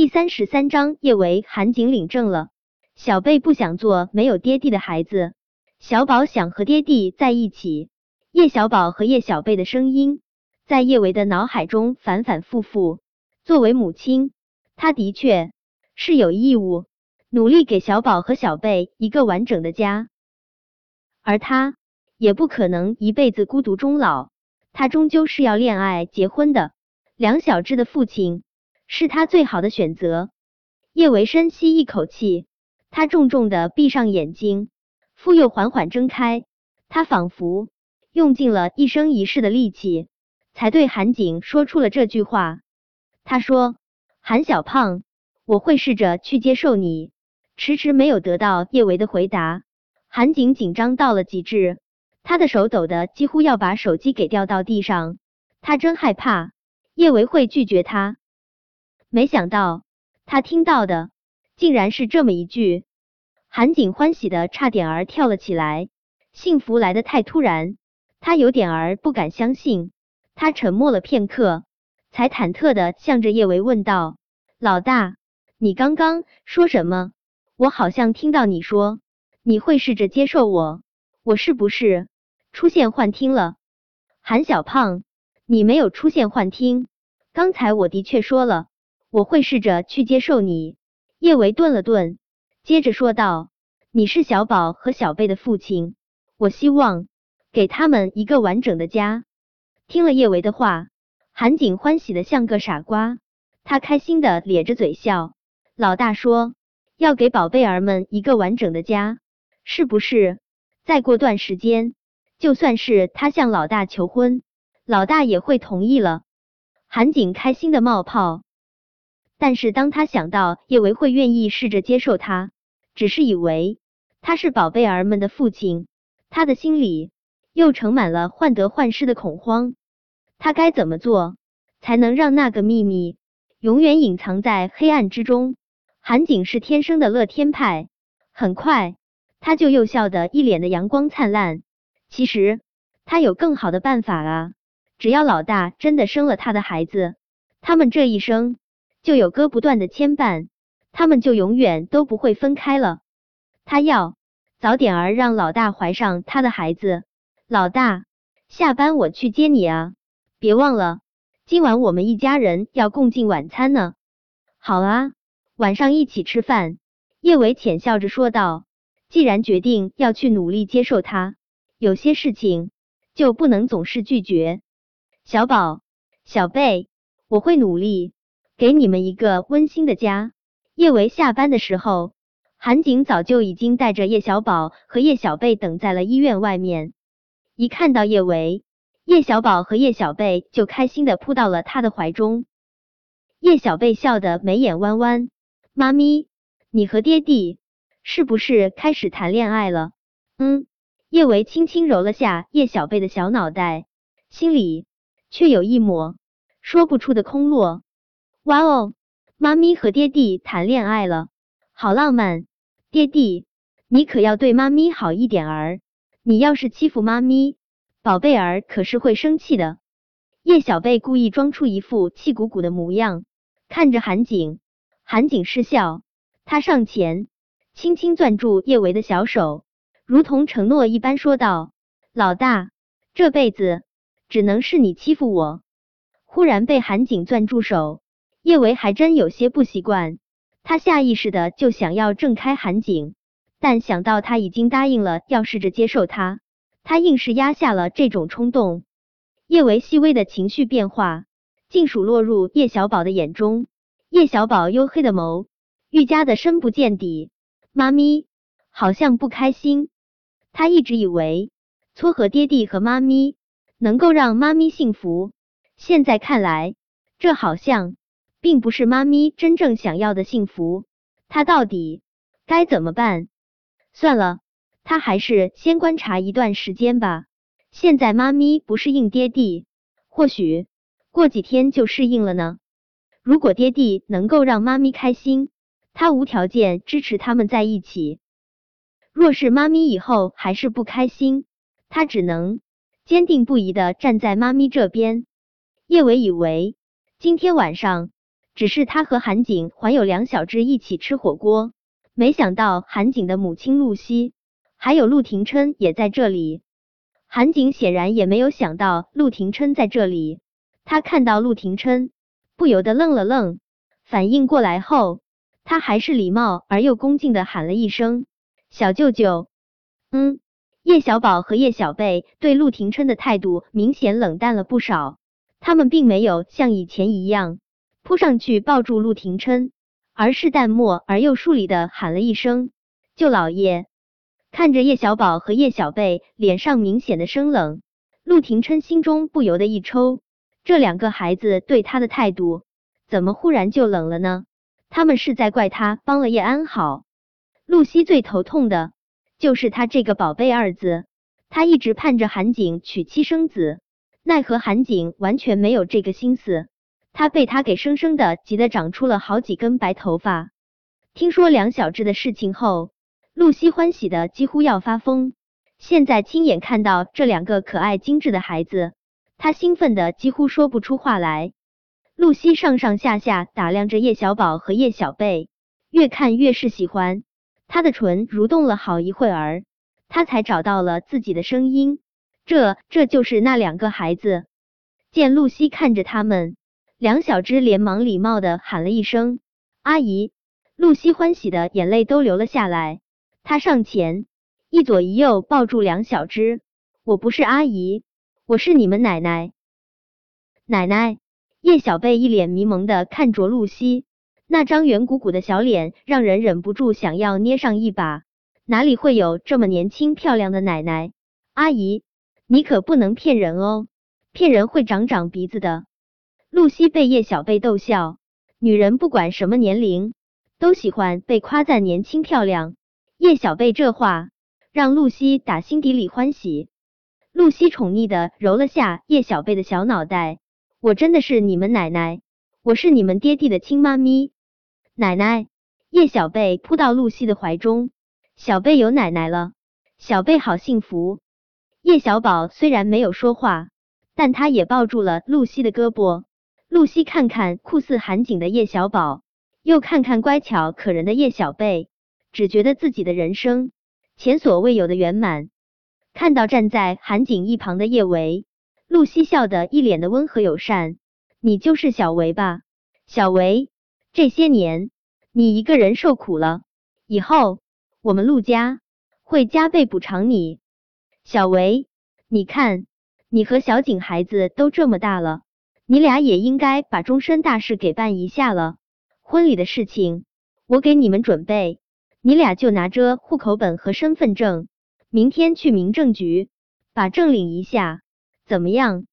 第三十三章，叶维韩景领证了。小贝不想做没有爹地的孩子，小宝想和爹地在一起。叶小宝和叶小贝的声音在叶维的脑海中反反复复。作为母亲，她的确是有义务努力给小宝和小贝一个完整的家，而他也不可能一辈子孤独终老。他终究是要恋爱结婚的。梁小芝的父亲。是他最好的选择。叶维深吸一口气，他重重的闭上眼睛，复又缓缓睁开。他仿佛用尽了一生一世的力气，才对韩景说出了这句话。他说：“韩小胖，我会试着去接受你。”迟迟没有得到叶维的回答，韩景紧张到了极致，他的手抖得几乎要把手机给掉到地上。他真害怕叶维会拒绝他。没想到他听到的竟然是这么一句，韩景欢喜的差点儿跳了起来，幸福来的太突然，他有点儿不敢相信。他沉默了片刻，才忐忑的向着叶维问道：“老大，你刚刚说什么？我好像听到你说你会试着接受我，我是不是出现幻听了？”韩小胖，你没有出现幻听，刚才我的确说了。我会试着去接受你。叶维顿了顿，接着说道：“你是小宝和小贝的父亲，我希望给他们一个完整的家。”听了叶维的话，韩景欢喜的像个傻瓜，他开心的咧着嘴笑。老大说要给宝贝儿们一个完整的家，是不是？再过段时间，就算是他向老大求婚，老大也会同意了。韩景开心的冒泡。但是当他想到叶维会愿意试着接受他，只是以为他是宝贝儿们的父亲，他的心里又盛满了患得患失的恐慌。他该怎么做才能让那个秘密永远隐藏在黑暗之中？韩景是天生的乐天派，很快他就又笑得一脸的阳光灿烂。其实他有更好的办法啊！只要老大真的生了他的孩子，他们这一生。就有割不断的牵绊，他们就永远都不会分开了。他要早点儿让老大怀上他的孩子。老大，下班我去接你啊！别忘了，今晚我们一家人要共进晚餐呢。好啊，晚上一起吃饭。叶伟浅笑着说道。既然决定要去努力接受他，有些事情就不能总是拒绝。小宝，小贝，我会努力。给你们一个温馨的家。叶维下班的时候，韩景早就已经带着叶小宝和叶小贝等在了医院外面。一看到叶维，叶小宝和叶小贝就开心的扑到了他的怀中。叶小贝笑得眉眼弯弯：“妈咪，你和爹地是不是开始谈恋爱了？”嗯。叶维轻轻揉了下叶小贝的小脑袋，心里却有一抹说不出的空落。哇哦，妈咪和爹地谈恋爱了，好浪漫！爹地，你可要对妈咪好一点儿，你要是欺负妈咪，宝贝儿可是会生气的。叶小贝故意装出一副气鼓鼓的模样，看着韩景，韩景失笑，他上前轻轻攥住叶维的小手，如同承诺一般说道：“老大，这辈子只能是你欺负我。”忽然被韩景攥住手。叶维还真有些不习惯，他下意识的就想要挣开韩景，但想到他已经答应了要试着接受他，他硬是压下了这种冲动。叶维细微的情绪变化，尽数落入叶小宝的眼中。叶小宝黝黑的眸愈加的深不见底。妈咪好像不开心，他一直以为撮合爹地和妈咪能够让妈咪幸福，现在看来，这好像。并不是妈咪真正想要的幸福，他到底该怎么办？算了，他还是先观察一段时间吧。现在妈咪不适应爹地，或许过几天就适应了呢。如果爹地能够让妈咪开心，他无条件支持他们在一起。若是妈咪以后还是不开心，他只能坚定不移的站在妈咪这边。叶伟以为今天晚上。只是他和韩景还有梁小只一起吃火锅，没想到韩景的母亲露西还有陆廷琛也在这里。韩景显然也没有想到陆廷琛在这里，他看到陆廷琛，不由得愣了愣，反应过来后，他还是礼貌而又恭敬的喊了一声“小舅舅”。嗯，叶小宝和叶小贝对陆廷琛的态度明显冷淡了不少，他们并没有像以前一样扑上去抱住陆廷琛，而是淡漠而又疏离的喊了一声“舅老爷”。看着叶小宝和叶小贝脸上明显的生冷，陆廷琛心中不由得一抽，这两个孩子对他的态度怎么忽然就冷了呢？他们是在怪他帮了叶安好？露西最头痛的就是他这个宝贝二字，他一直盼着韩景娶妻生子，奈何韩景完全没有这个心思，他被他给生生的急得长出了好几根白头发。听说梁小志的事情后。露西欢喜的几乎要发疯，现在亲眼看到这两个可爱精致的孩子，她兴奋的几乎说不出话来。露西上上下下打量着叶小宝和叶小贝，越看越是喜欢。她的唇蠕动了好一会儿，她才找到了自己的声音。这这就是那两个孩子。见露西看着他们，梁小芝连忙礼貌的喊了一声阿姨。露西欢喜的眼泪都流了下来。她上前，一左一右抱住梁小芝。我不是阿姨，我是你们奶奶。奶奶，叶小贝一脸迷蒙的看着露西，那张圆鼓鼓的小脸让人忍不住想要捏上一把。哪里会有这么年轻漂亮的奶奶？阿姨，你可不能骗人哦，骗人会长长鼻子的。露西被叶小贝逗笑，女人不管什么年龄，都喜欢被夸赞年轻漂亮。叶小贝这话让露西打心底里欢喜。露西宠溺的揉了下叶小贝的小脑袋，我真的是你们奶奶，我是你们爹地的亲妈咪。奶奶，叶小贝扑到露西的怀中，小贝有奶奶了，小贝好幸福。叶小宝虽然没有说话，但他也抱住了露西的胳膊。露西看看酷似韩景的叶小宝，又看看乖巧可人的叶小贝。只觉得自己的人生前所未有的圆满。看到站在韩景一旁的叶维，露西笑得一脸的温和友善。你就是小维吧？小维，这些年你一个人受苦了，以后我们陆家会加倍补偿你。小维，你看你和小景孩子都这么大了，你俩也应该把终身大事给办一下了。婚礼的事情，我给你们准备。你俩就拿着户口本和身份证，明天去民政局把证领一下，怎么样？